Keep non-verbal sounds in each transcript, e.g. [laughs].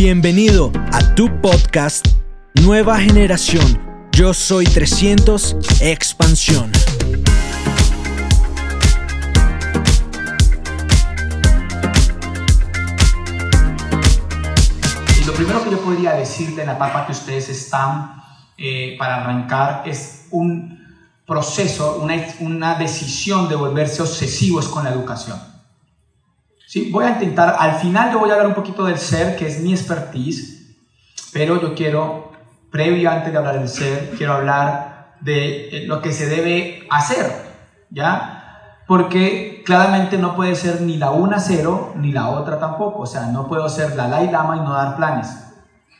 Bienvenido a tu podcast Nueva Generación. Yo soy 300 Expansión. Y lo primero que yo podría decirte en la etapa que ustedes están eh, para arrancar es un proceso, una decisión de volverse obsesivos con la educación. ¿Sí? Voy a intentar, al final yo voy a hablar un poquito del ser, que es mi expertise, pero yo quiero, previo antes de hablar del ser, quiero hablar de eh, lo que se debe hacer, ¿ya? Porque claramente no puede ser ni la una cero, ni la otra tampoco, o sea, no puedo ser Dalai Lama y no dar planes.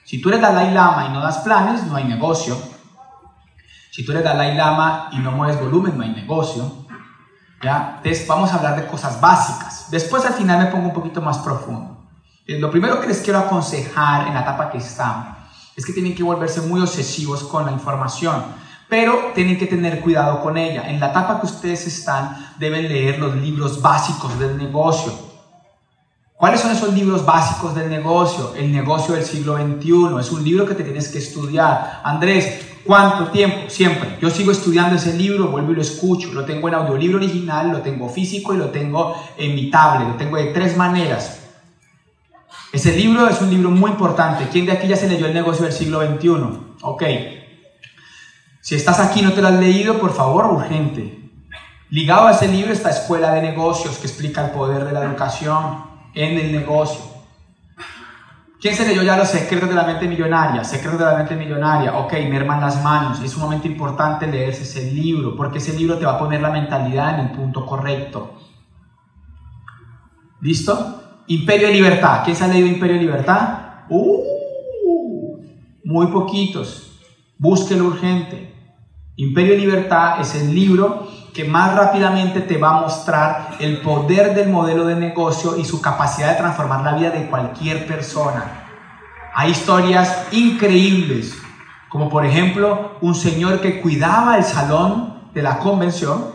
Si tú eres Dalai Lama y no das planes, no hay negocio. Si tú eres Dalai Lama y no mueves volumen, no hay negocio. ¿ya? Entonces vamos a hablar de cosas básicas. Después al final me pongo un poquito más profundo. Eh, Lo primero que les quiero aconsejar en la etapa que están es que tienen que volverse muy obsesivos con la información, pero tienen que tener cuidado con ella. En la etapa que ustedes están deben leer los libros básicos del negocio. ¿Cuáles son esos libros básicos del negocio? El negocio del siglo XXI. Es un libro que te tienes que estudiar. Andrés, ¿cuánto tiempo? Siempre. Yo sigo estudiando ese libro, vuelvo y lo escucho. Lo tengo en audiolibro original, lo tengo físico y lo tengo en mi tablet. Lo tengo de tres maneras. Ese libro es un libro muy importante. ¿Quién de aquí ya se leyó el negocio del siglo XXI? Ok. Si estás aquí y no te lo has leído, por favor, urgente. Ligado a ese libro está Escuela de Negocios, que explica el poder de la educación en el negocio. ¿Quién se leyó ya los secretos de la mente millonaria? Secretos de la mente millonaria. Ok, merman las manos. Es sumamente importante leerse ese libro, porque ese libro te va a poner la mentalidad en el punto correcto. ¿Listo? Imperio de Libertad. ¿Quién se ha leído Imperio de Libertad? Uh, muy poquitos. Búsquelo urgente. Imperio de Libertad es el libro que más rápidamente te va a mostrar el poder del modelo de negocio y su capacidad de transformar la vida de cualquier persona. Hay historias increíbles, como por ejemplo un señor que cuidaba el salón de la convención,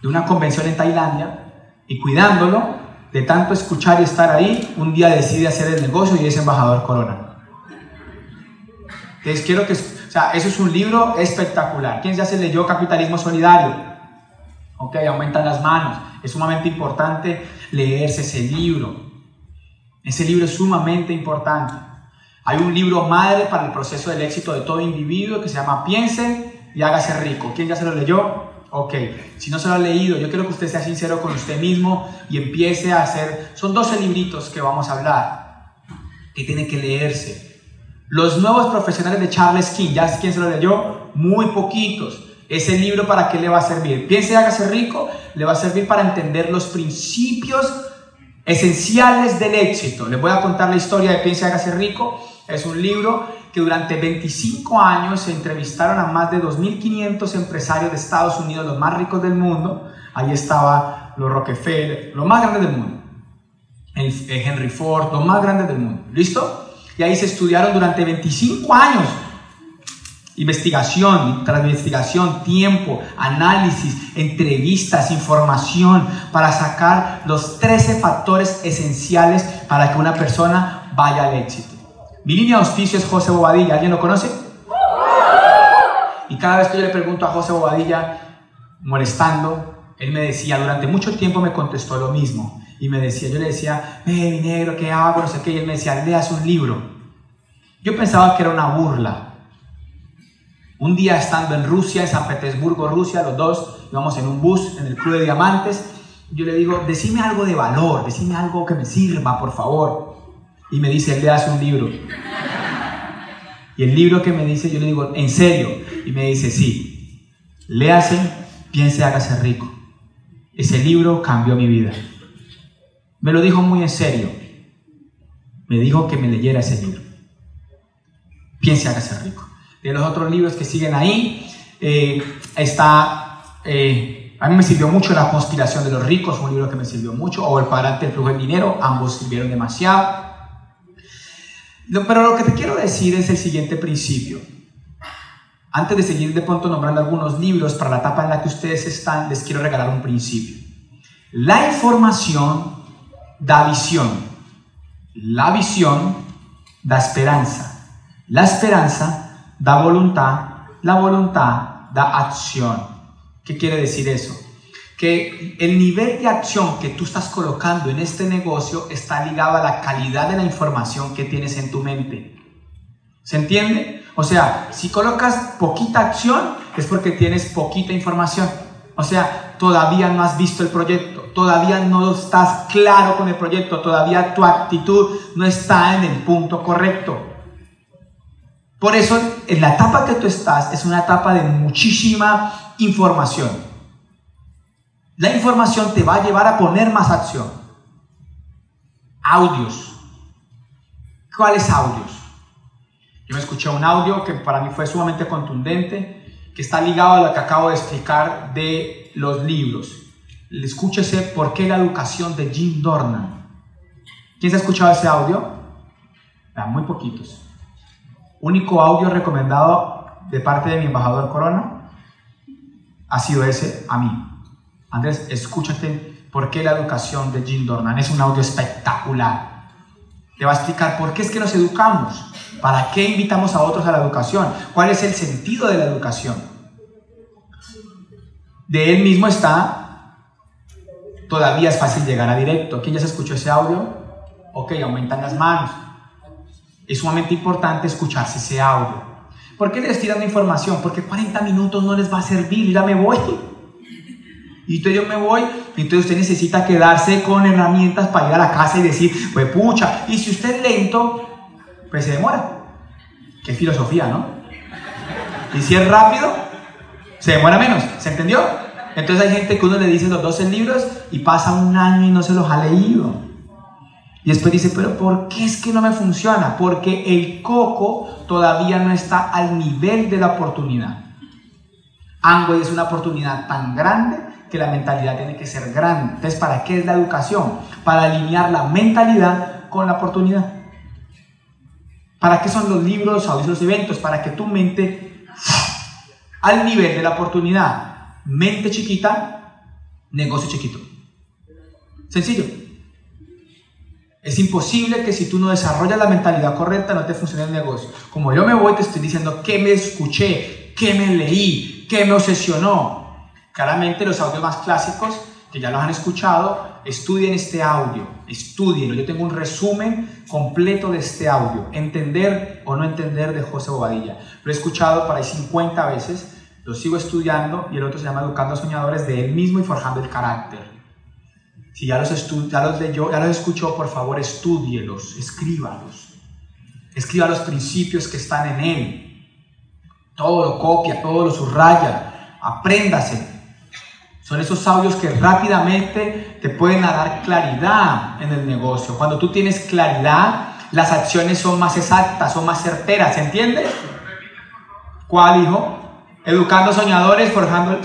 de una convención en Tailandia, y cuidándolo, de tanto escuchar y estar ahí, un día decide hacer el negocio y es embajador corona. Entonces quiero que, eso es un libro espectacular. ¿Quién ya se leyó Capitalismo Solidario? Ok, aumentan las manos. Es sumamente importante leerse ese libro. Ese libro es sumamente importante. Hay un libro madre para el proceso del éxito de todo individuo que se llama Piense y hágase rico. ¿Quién ya se lo leyó? Ok, si no se lo ha leído, yo quiero que usted sea sincero con usted mismo y empiece a hacer... Son 12 libritos que vamos a hablar, que tienen que leerse. Los nuevos profesionales de Charles King, ¿ya quién se lo leyó? Muy poquitos. Ese libro para qué le va a servir? Piense y hágase rico, le va a servir para entender los principios esenciales del éxito. Les voy a contar la historia de Piense y hágase rico. Es un libro que durante 25 años se entrevistaron a más de 2.500 empresarios de Estados Unidos, los más ricos del mundo. Ahí estaba los Rockefeller, los más grandes del mundo. El Henry Ford, los más grandes del mundo. ¿Listo? Y ahí se estudiaron durante 25 años. Investigación, tras investigación, tiempo, análisis, entrevistas, información para sacar los 13 factores esenciales para que una persona vaya al éxito. Mi línea de auspicio es José Bobadilla. ¿Alguien lo conoce? Y cada vez que yo le pregunto a José Bobadilla, molestando, él me decía, durante mucho tiempo me contestó lo mismo. Y me decía, yo le decía, mi negro, ¿qué hago? No sé qué. Y él me decía, leas un libro. Yo pensaba que era una burla. Un día estando en Rusia, en San Petersburgo, Rusia, los dos íbamos en un bus, en el Club de Diamantes. Yo le digo, decime algo de valor, decime algo que me sirva, por favor. Y me dice, leas un libro. Y el libro que me dice, yo le digo, ¿en serio? Y me dice, sí. Léase, piense, hágase rico. Ese libro cambió mi vida. Me lo dijo muy en serio. Me dijo que me leyera ese libro. Piense, hágase rico. De los otros libros que siguen ahí, eh, está, eh, a mí me sirvió mucho La conspiración de los ricos, un libro que me sirvió mucho, o El parante del flujo del dinero, ambos sirvieron demasiado. Pero lo que te quiero decir es el siguiente principio. Antes de seguir de pronto nombrando algunos libros para la etapa en la que ustedes están, les quiero regalar un principio. La información da visión. La visión da esperanza. La esperanza da voluntad, la voluntad da acción. ¿Qué quiere decir eso? Que el nivel de acción que tú estás colocando en este negocio está ligado a la calidad de la información que tienes en tu mente. ¿Se entiende? O sea, si colocas poquita acción es porque tienes poquita información. O sea, todavía no has visto el proyecto, todavía no estás claro con el proyecto, todavía tu actitud no está en el punto correcto. Por eso, en la etapa que tú estás es una etapa de muchísima información. La información te va a llevar a poner más acción. Audios. ¿Cuáles audios? Yo me escuché un audio que para mí fue sumamente contundente, que está ligado a lo que acabo de explicar de los libros. Escúchese por qué la educación de Jim Dornan. ¿Quién se ha escuchado ese audio? muy poquitos. Único audio recomendado de parte de mi embajador Corona ha sido ese a mí. Andrés, escúchate por qué la educación de Jim Dornan. Es un audio espectacular. Te va a explicar por qué es que nos educamos. ¿Para qué invitamos a otros a la educación? ¿Cuál es el sentido de la educación? De él mismo está, todavía es fácil llegar a directo. ¿Quién ya se escuchó ese audio? Ok, aumentan las manos. Es sumamente importante escucharse ese audio. ¿Por qué les estoy dando información? Porque 40 minutos no les va a servir, ya me voy. [laughs] Y entonces yo me voy, y entonces usted necesita quedarse con herramientas para ir a la casa y decir, pues pucha, y si usted es lento, pues se demora. Qué filosofía, ¿no? Y si es rápido, se demora menos. ¿Se entendió? Entonces hay gente que uno le dice los 12 libros y pasa un año y no se los ha leído. Y después dice, pero ¿por qué es que no me funciona? Porque el coco todavía no está al nivel de la oportunidad. Amway es una oportunidad tan grande que la mentalidad tiene que ser grande. Entonces, ¿para qué es la educación? Para alinear la mentalidad con la oportunidad. ¿Para qué son los libros, audios, los eventos? Para que tu mente, al nivel de la oportunidad, mente chiquita, negocio chiquito. Sencillo. Es imposible que si tú no desarrollas la mentalidad correcta no te funcione el negocio. Como yo me voy, te estoy diciendo qué me escuché, qué me leí, qué me obsesionó. Claramente los audios más clásicos, que ya los han escuchado, estudien este audio, estudienlo. Yo tengo un resumen completo de este audio, entender o no entender de José Bobadilla. Lo he escuchado para ahí 50 veces, lo sigo estudiando y el otro se llama Educando a Soñadores de él mismo y forjando el carácter. Si ya los, ya los leyó, ya los escuchó, por favor, estudielos, escríbalos. Escriba los principios que están en él. Todo lo copia, todo lo subraya. Apréndase, son esos audios que rápidamente te pueden dar claridad en el negocio. Cuando tú tienes claridad, las acciones son más exactas, son más certeras, ¿se entiende? ¿Cuál, hijo? Educando soñadores, forjando,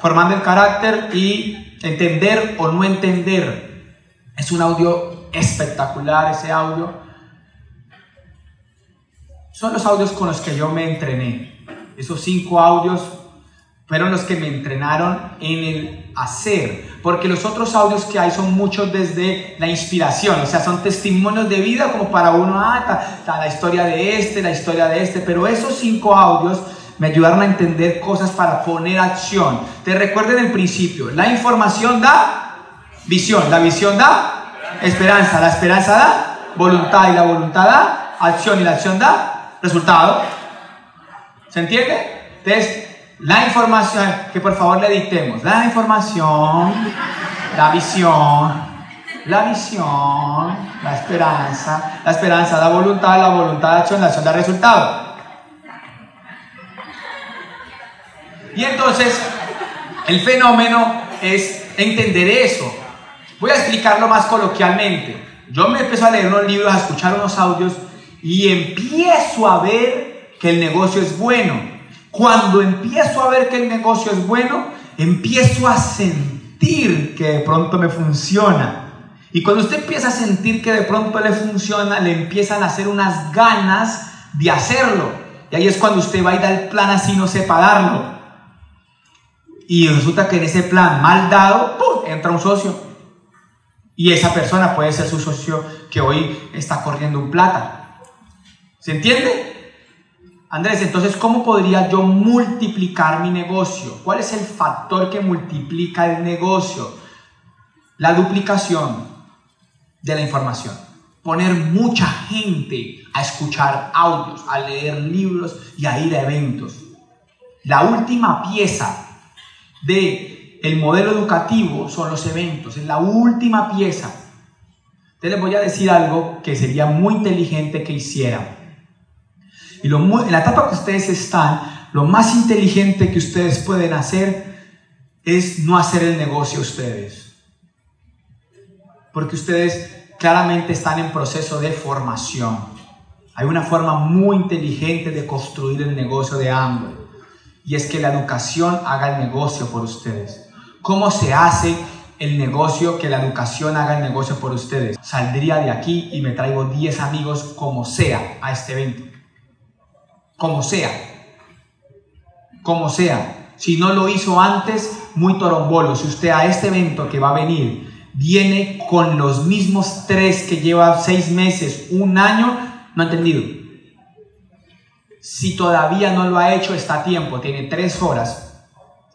formando el carácter y entender o no entender. Es un audio espectacular ese audio. Son los audios con los que yo me entrené. Esos cinco audios fueron los que me entrenaron en el hacer, porque los otros audios que hay son muchos desde la inspiración, o sea, son testimonios de vida como para uno, ah, la historia de este, la historia de este, pero esos cinco audios me ayudaron a entender cosas para poner acción. Te recuerden el principio, la información da visión, la visión da esperanza, la esperanza da voluntad y la voluntad da acción y la acción da resultado. ¿Se entiende? Entonces, la información, que por favor le dictemos, la información, la visión, la visión, la esperanza, la esperanza la voluntad, la voluntad de acción, la acción da resultado. Y entonces, el fenómeno es entender eso. Voy a explicarlo más coloquialmente. Yo me empiezo a leer unos libros, a escuchar unos audios y empiezo a ver que el negocio es bueno cuando empiezo a ver que el negocio es bueno, empiezo a sentir que de pronto me funciona. Y cuando usted empieza a sentir que de pronto le funciona, le empiezan a hacer unas ganas de hacerlo. Y ahí es cuando usted va y da el plan así, no sepa darlo. Y resulta que en ese plan mal dado, entra un socio. Y esa persona puede ser su socio que hoy está corriendo un plata. ¿Se entiende? Andrés, entonces, ¿cómo podría yo multiplicar mi negocio? ¿Cuál es el factor que multiplica el negocio? La duplicación de la información. Poner mucha gente a escuchar audios, a leer libros y a ir a eventos. La última pieza de el modelo educativo son los eventos, es la última pieza. Entonces les voy a decir algo que sería muy inteligente que hicieran. Y lo en la etapa que ustedes están, lo más inteligente que ustedes pueden hacer es no hacer el negocio ustedes. Porque ustedes claramente están en proceso de formación. Hay una forma muy inteligente de construir el negocio de Amway. Y es que la educación haga el negocio por ustedes. ¿Cómo se hace el negocio, que la educación haga el negocio por ustedes? Saldría de aquí y me traigo 10 amigos como sea a este evento como sea, como sea. Si no lo hizo antes, muy torombolo. Si usted a este evento que va a venir viene con los mismos tres que lleva seis meses, un año, no ha entendido. Si todavía no lo ha hecho, está a tiempo, tiene tres horas,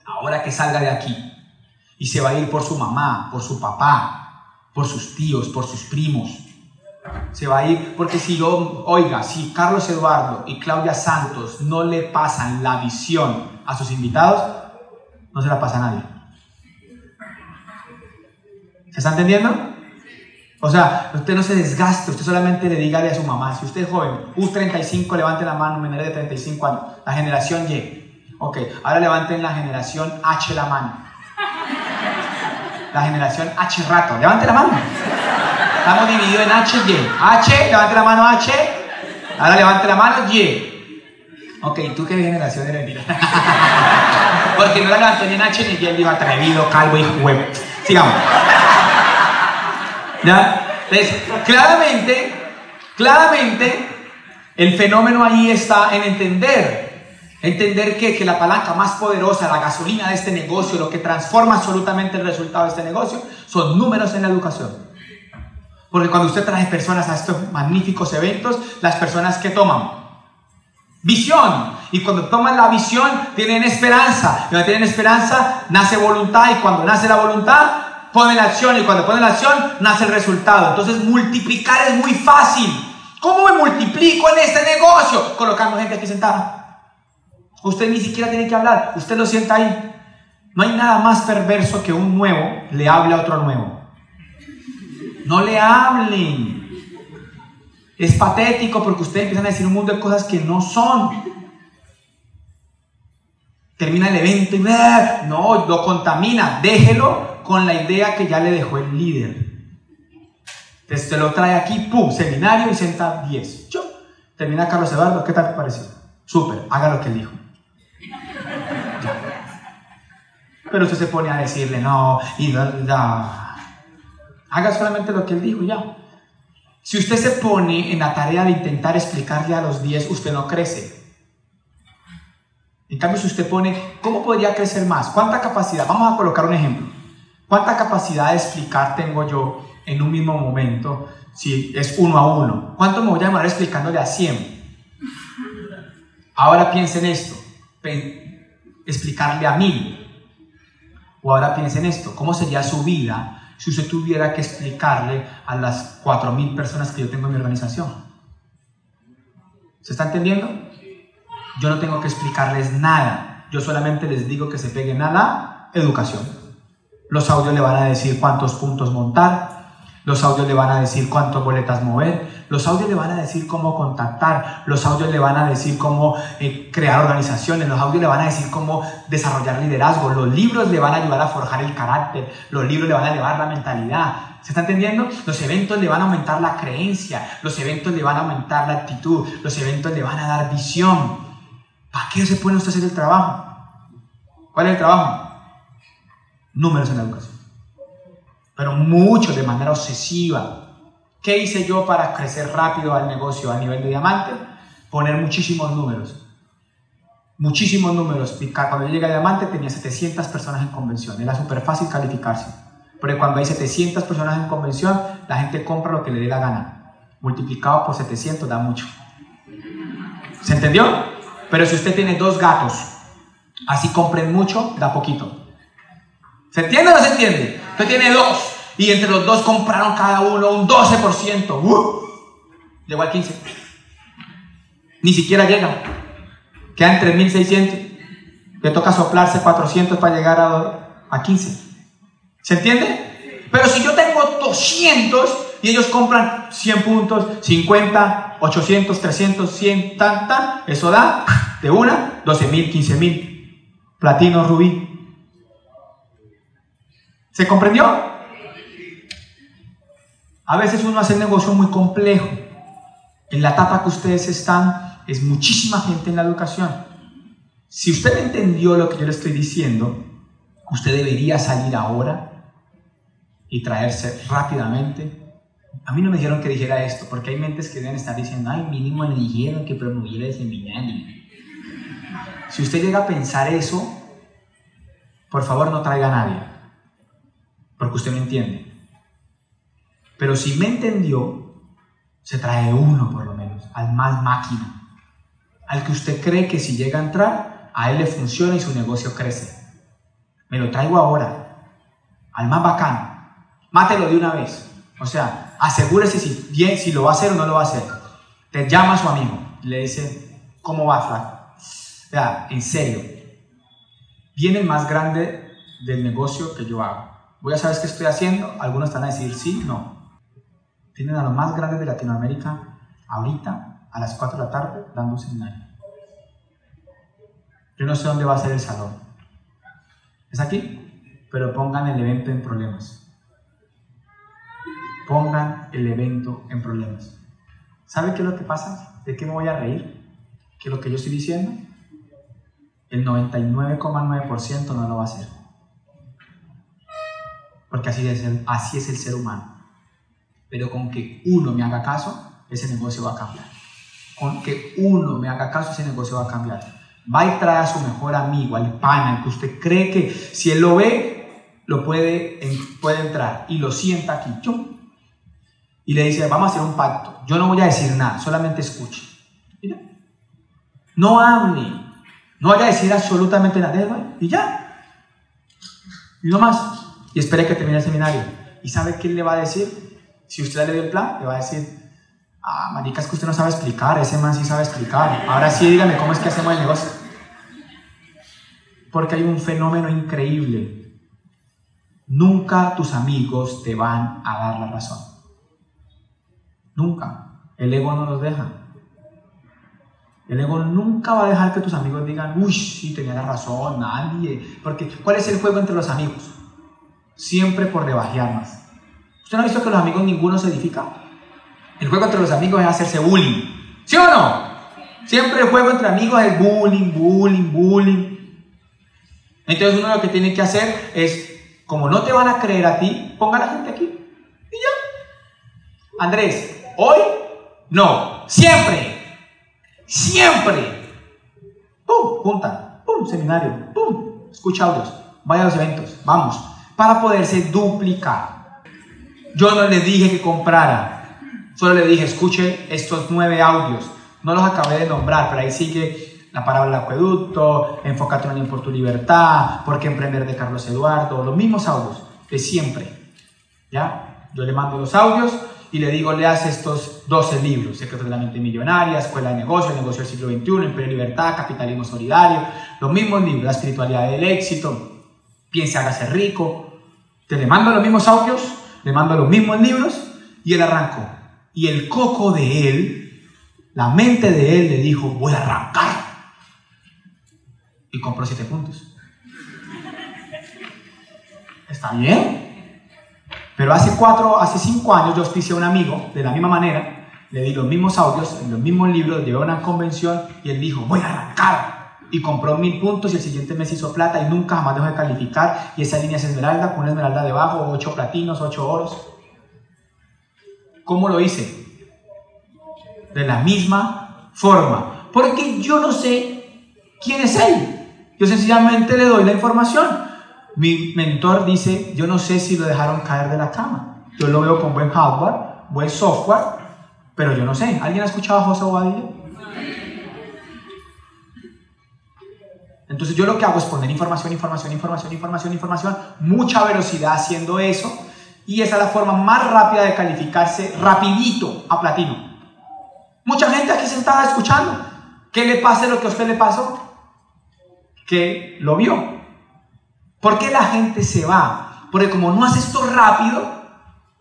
ahora que salga de aquí. Y se va a ir por su mamá, por su papá, por sus tíos, por sus primos, se va a ir, porque si yo, oiga, si Carlos Eduardo y Claudia Santos no le pasan la visión a sus invitados, no se la pasa a nadie. ¿Se está entendiendo? O sea, usted no se desgaste, usted solamente le diga a su mamá, si usted es joven, U35, levante la mano, menor de 35 años, la generación Y. Ok, ahora levanten la generación H la mano. La generación H rato, levante la mano. Estamos divididos en H y Y. H, levante la mano H. Ahora levante la mano Y. Ok, ¿tú qué generación eres? [laughs] Porque no la levantó ni en H ni Y, él dijo atrevido, calvo y huevo. Sigamos. Entonces, claramente, claramente, el fenómeno ahí está en entender. Entender que, que la palanca más poderosa, la gasolina de este negocio, lo que transforma absolutamente el resultado de este negocio, son números en la educación. Porque cuando usted trae personas a estos magníficos eventos, las personas que toman visión. Y cuando toman la visión, tienen esperanza. Y cuando tienen esperanza, nace voluntad. Y cuando nace la voluntad, ponen acción. Y cuando ponen la acción, nace el resultado. Entonces, multiplicar es muy fácil. ¿Cómo me multiplico en este negocio? Colocando gente aquí sentada. Usted ni siquiera tiene que hablar. Usted lo sienta ahí. No hay nada más perverso que un nuevo le hable a otro nuevo. No le hablen. Es patético porque ustedes empiezan a decir un mundo de cosas que no son. Termina el evento y no, lo contamina. Déjelo con la idea que ya le dejó el líder. Entonces te lo trae aquí, pum, seminario y senta 10. Termina Carlos Eduardo, ¿qué tal te pareció? Súper, haga lo que él dijo. Pero usted se pone a decirle, no, y da Haga solamente lo que él dijo ya. Si usted se pone en la tarea de intentar explicarle a los 10, usted no crece. En cambio, si usted pone, ¿cómo podría crecer más? ¿Cuánta capacidad? Vamos a colocar un ejemplo. ¿Cuánta capacidad de explicar tengo yo en un mismo momento si es uno a uno? ¿Cuánto me voy a demorar explicándole a 100? Ahora piensen esto, explicarle a mil. O ahora piensen esto, ¿cómo sería su vida si usted tuviera que explicarle a las 4.000 personas que yo tengo en mi organización. ¿Se está entendiendo? Yo no tengo que explicarles nada. Yo solamente les digo que se peguen a la educación. Los audios le van a decir cuántos puntos montar, los audios le van a decir cuántas boletas mover, los audios le van a decir cómo contactar, los audios le van a decir cómo eh, crear organizaciones, los audios le van a decir cómo desarrollar liderazgo, los libros le van a ayudar a forjar el carácter, los libros le van a elevar la mentalidad. ¿Se está entendiendo? Los eventos le van a aumentar la creencia, los eventos le van a aumentar la actitud, los eventos le van a dar visión. ¿Para qué se pone usted a hacer el trabajo? ¿Cuál es el trabajo? Números en la educación pero mucho de manera obsesiva. ¿Qué hice yo para crecer rápido al negocio a nivel de diamante? Poner muchísimos números. Muchísimos números. Cuando yo llegué a diamante tenía 700 personas en convención. Era súper fácil calificarse. Pero cuando hay 700 personas en convención, la gente compra lo que le dé la gana. Multiplicado por 700 da mucho. ¿Se entendió? Pero si usted tiene dos gatos, así compren mucho, da poquito. ¿Se entiende o no se entiende? Usted tiene dos y entre los dos compraron cada uno un 12%. ¡Uh! Llegó al 15. Ni siquiera llega. Quedan 3.600. Le toca soplarse 400 para llegar a, a 15. ¿Se entiende? Pero si yo tengo 200 y ellos compran 100 puntos, 50, 800, 300, 100, tan, tan, eso da de una 12 mil, 15 mil. Platino, rubí. ¿Se comprendió? A veces uno hace un negocio muy complejo. En la etapa que ustedes están, es muchísima gente en la educación. Si usted entendió lo que yo le estoy diciendo, usted debería salir ahora y traerse rápidamente. A mí no me dijeron que dijera esto, porque hay mentes que deben estar diciendo, ay, mínimo me dijeron que promoviera el seminario. Si usted llega a pensar eso, por favor no traiga a nadie, porque usted no entiende. Pero si me entendió, se trae uno por lo menos, al más máquina, al que usted cree que si llega a entrar, a él le funciona y su negocio crece. Me lo traigo ahora, al más bacano, mátelo de una vez. O sea, asegúrese si, bien, si lo va a hacer o no lo va a hacer. Te llama a su amigo, le dice, ¿cómo va, flaco? sea, en serio, viene el más grande del negocio que yo hago. Voy a saber qué estoy haciendo, algunos están a decir sí, no. Tienen a los más grandes de Latinoamérica ahorita, a las 4 de la tarde, dando un seminario. Yo no sé dónde va a ser el salón. Es aquí, pero pongan el evento en problemas. Pongan el evento en problemas. ¿Sabe qué es lo que pasa? ¿De qué me voy a reír? ¿Que lo que yo estoy diciendo? El 99,9% no lo va a hacer. Porque así es, el, el ser humano. Pero con que uno me haga caso, ese negocio va a cambiar. Con que uno me haga caso, ese negocio va a cambiar. Va y trae a su mejor amigo, al pana, al que usted cree que si él lo ve, lo puede, puede entrar y lo sienta aquí. Y le dice, vamos a hacer un pacto. Yo no voy a decir nada, solamente escuche. No hable, no vaya a decir absolutamente nada. Y ya. Y no más. Y espere que termine el seminario. ¿Y sabe qué le va a decir? Si usted le dio el plan, le va a decir, ah, marica, es que usted no sabe explicar, ese man sí sabe explicar. Ahora sí, dígame cómo es que hacemos el negocio. Porque hay un fenómeno increíble. Nunca tus amigos te van a dar la razón. Nunca. El ego no nos deja. El ego nunca va a dejar que tus amigos digan, uy, sí, tenía la razón, nadie. Porque, ¿cuál es el juego entre los amigos? Siempre por más. ¿Usted no ha visto que los amigos ninguno se edifica? El juego entre los amigos es hacerse bullying. ¿Sí o no? Siempre el juego entre amigos es bullying, bullying, bullying. Entonces uno lo que tiene que hacer es, como no te van a creer a ti, ponga a la gente aquí. Y ya. Andrés, hoy no, siempre, siempre. ¡Pum! Junta, ¡pum! Seminario, ¡pum! Escucha audios, vaya a los eventos, vamos, para poderse duplicar. Yo no le dije que comprara, solo le dije, escuche estos nueve audios. No los acabé de nombrar, pero ahí sigue la palabra acueducto, enfócate en por tu libertad, por qué emprender de Carlos Eduardo, los mismos audios de siempre. ¿Ya? Yo le mando los audios y le digo, leas estos 12 libros, Secretos de la Mente Millonaria, Escuela de Negocios, Negocio del Siglo XXI, Imperio de Libertad, Capitalismo Solidario, los mismos libros, La Espiritualidad del Éxito, Piense, hágase rico. Te le mando los mismos audios, le mando los mismos libros y él arrancó. Y el coco de él, la mente de él le dijo, voy a arrancar. Y compró siete puntos. ¿Está bien? Pero hace cuatro, hace cinco años yo auspicié a un amigo de la misma manera, le di los mismos audios, los mismos libros, llevé a una convención y él dijo, voy a arrancar. Y compró mil puntos y el siguiente mes hizo plata y nunca jamás dejó de calificar. Y esa línea es esmeralda, con una esmeralda debajo, ocho platinos, ocho oros. ¿Cómo lo hice? De la misma forma. Porque yo no sé quién es él. Yo sencillamente le doy la información. Mi mentor dice, yo no sé si lo dejaron caer de la cama. Yo lo veo con buen hardware, buen software, pero yo no sé. ¿Alguien ha escuchado a José Bobadilla? Entonces yo lo que hago es poner información, información, información, información, información, mucha velocidad haciendo eso y esa es la forma más rápida de calificarse rapidito a platino. Mucha gente aquí sentada escuchando. ¿Qué le pasa lo que a usted le pasó? Que lo vio. ¿Por qué la gente se va? Porque como no hace esto rápido,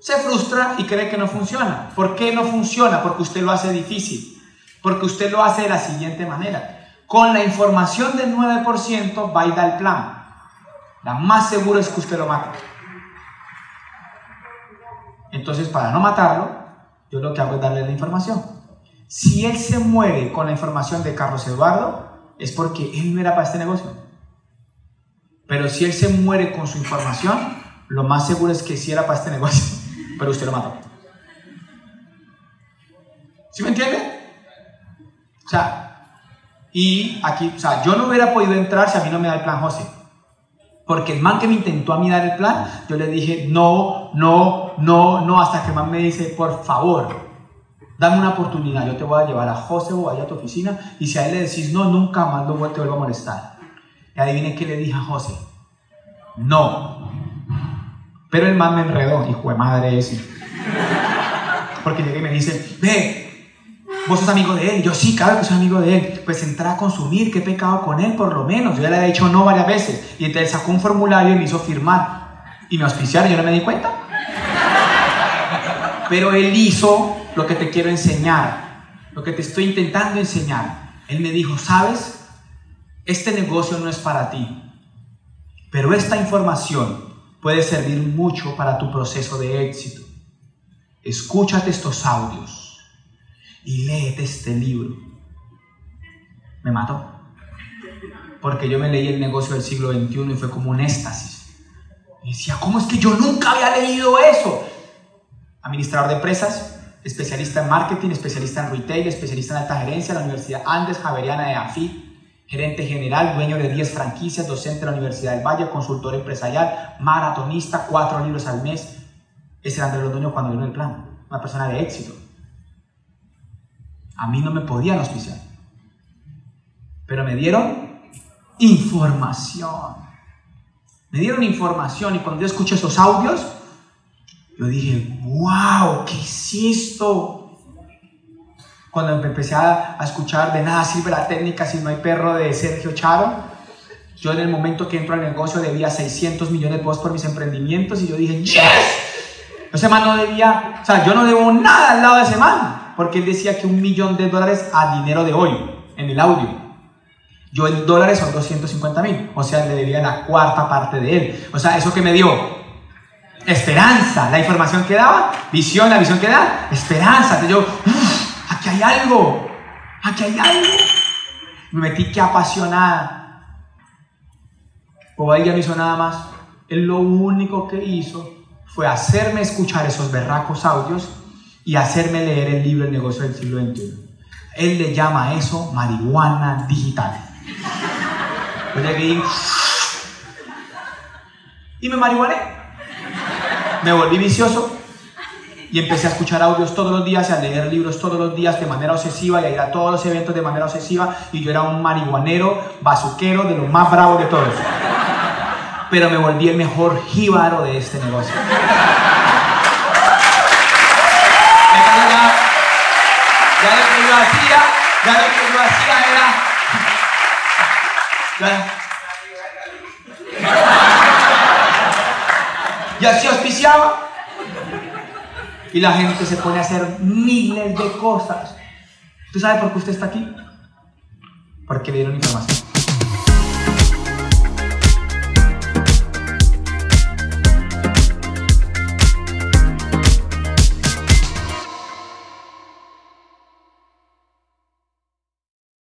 se frustra y cree que no funciona. ¿Por qué no funciona? Porque usted lo hace difícil. Porque usted lo hace de la siguiente manera. Con la información del 9% va a ir al plan. La más segura es que usted lo mate. Entonces, para no matarlo, yo lo que hago es darle la información. Si él se muere con la información de Carlos Eduardo, es porque él no era para este negocio. Pero si él se muere con su información, lo más seguro es que sí era para este negocio, [laughs] pero usted lo mató. ¿Sí me entiende? O sea, y aquí, o sea, yo no hubiera podido entrar si a mí no me da el plan José. Porque el man que me intentó a mí dar el plan, yo le dije, no, no, no, no, hasta que el man me dice, por favor, dame una oportunidad, yo te voy a llevar a José o a tu oficina, y si a él le decís no, nunca más lo te vuelvo a molestar. Y adivinen qué le dije a José, no. Pero el man me enredó, hijo de madre ese. Porque llegué y me dice, ve, Vos sos amigo de él. yo sí, claro que soy amigo de él. Pues entra a consumir, qué pecado con él, por lo menos. Yo ya le había dicho no varias veces. Y entonces sacó un formulario y me hizo firmar. Y me auspiciaron, yo no me di cuenta. Pero él hizo lo que te quiero enseñar, lo que te estoy intentando enseñar. Él me dijo, ¿sabes? Este negocio no es para ti. Pero esta información puede servir mucho para tu proceso de éxito. Escúchate estos audios y léete este libro. Me mató. Porque yo me leí el negocio del siglo XXI y fue como un éxtasis. Y decía, ¿cómo es que yo nunca había leído eso? Administrador de empresas, especialista en marketing, especialista en retail, especialista en alta gerencia, la Universidad Andes Javeriana de AFI, gerente general, dueño de 10 franquicias, docente de la Universidad del Valle, consultor empresarial, maratonista, cuatro libros al mes. Ese era Andrés Londoño cuando vino el plan, una persona de éxito. A mí no me podían auspiciar. Pero me dieron información. Me dieron información y cuando yo escuché esos audios, yo dije, wow, ¿qué es esto? Cuando empecé a, escuchar de nada sirve la técnica si no hay perro de Sergio Charo, yo en el momento que entro al negocio debía 600 millones de pesos por mis emprendimientos y yo dije, yes, ese man no debía, o sea, yo no debo nada al lado de ese man porque él decía que un millón de dólares a dinero de hoy, en el audio. Yo en dólares son 250 mil, o sea, le debía la cuarta parte de él. O sea, eso que me dio esperanza, la información que daba, visión, la visión que da, esperanza. Entonces yo, aquí hay algo, aquí hay algo. Me metí que apasionada. Ella no hizo nada más. Él lo único que hizo fue hacerme escuchar esos berracos audios y hacerme leer el libro El negocio del siglo XXI. Él le llama a eso marihuana digital. y me marihuané. Me volví vicioso y empecé a escuchar audios todos los días y a leer libros todos los días de manera obsesiva y a ir a todos los eventos de manera obsesiva y yo era un marihuanero, bazuquero, de los más bravos de todos. Pero me volví el mejor jíbaro de este negocio. Hacía, ya lo que. Ya. así auspiciaba. Y la gente se pone a hacer miles de cosas. ¿Tú sabes por qué usted está aquí? Porque le dieron información.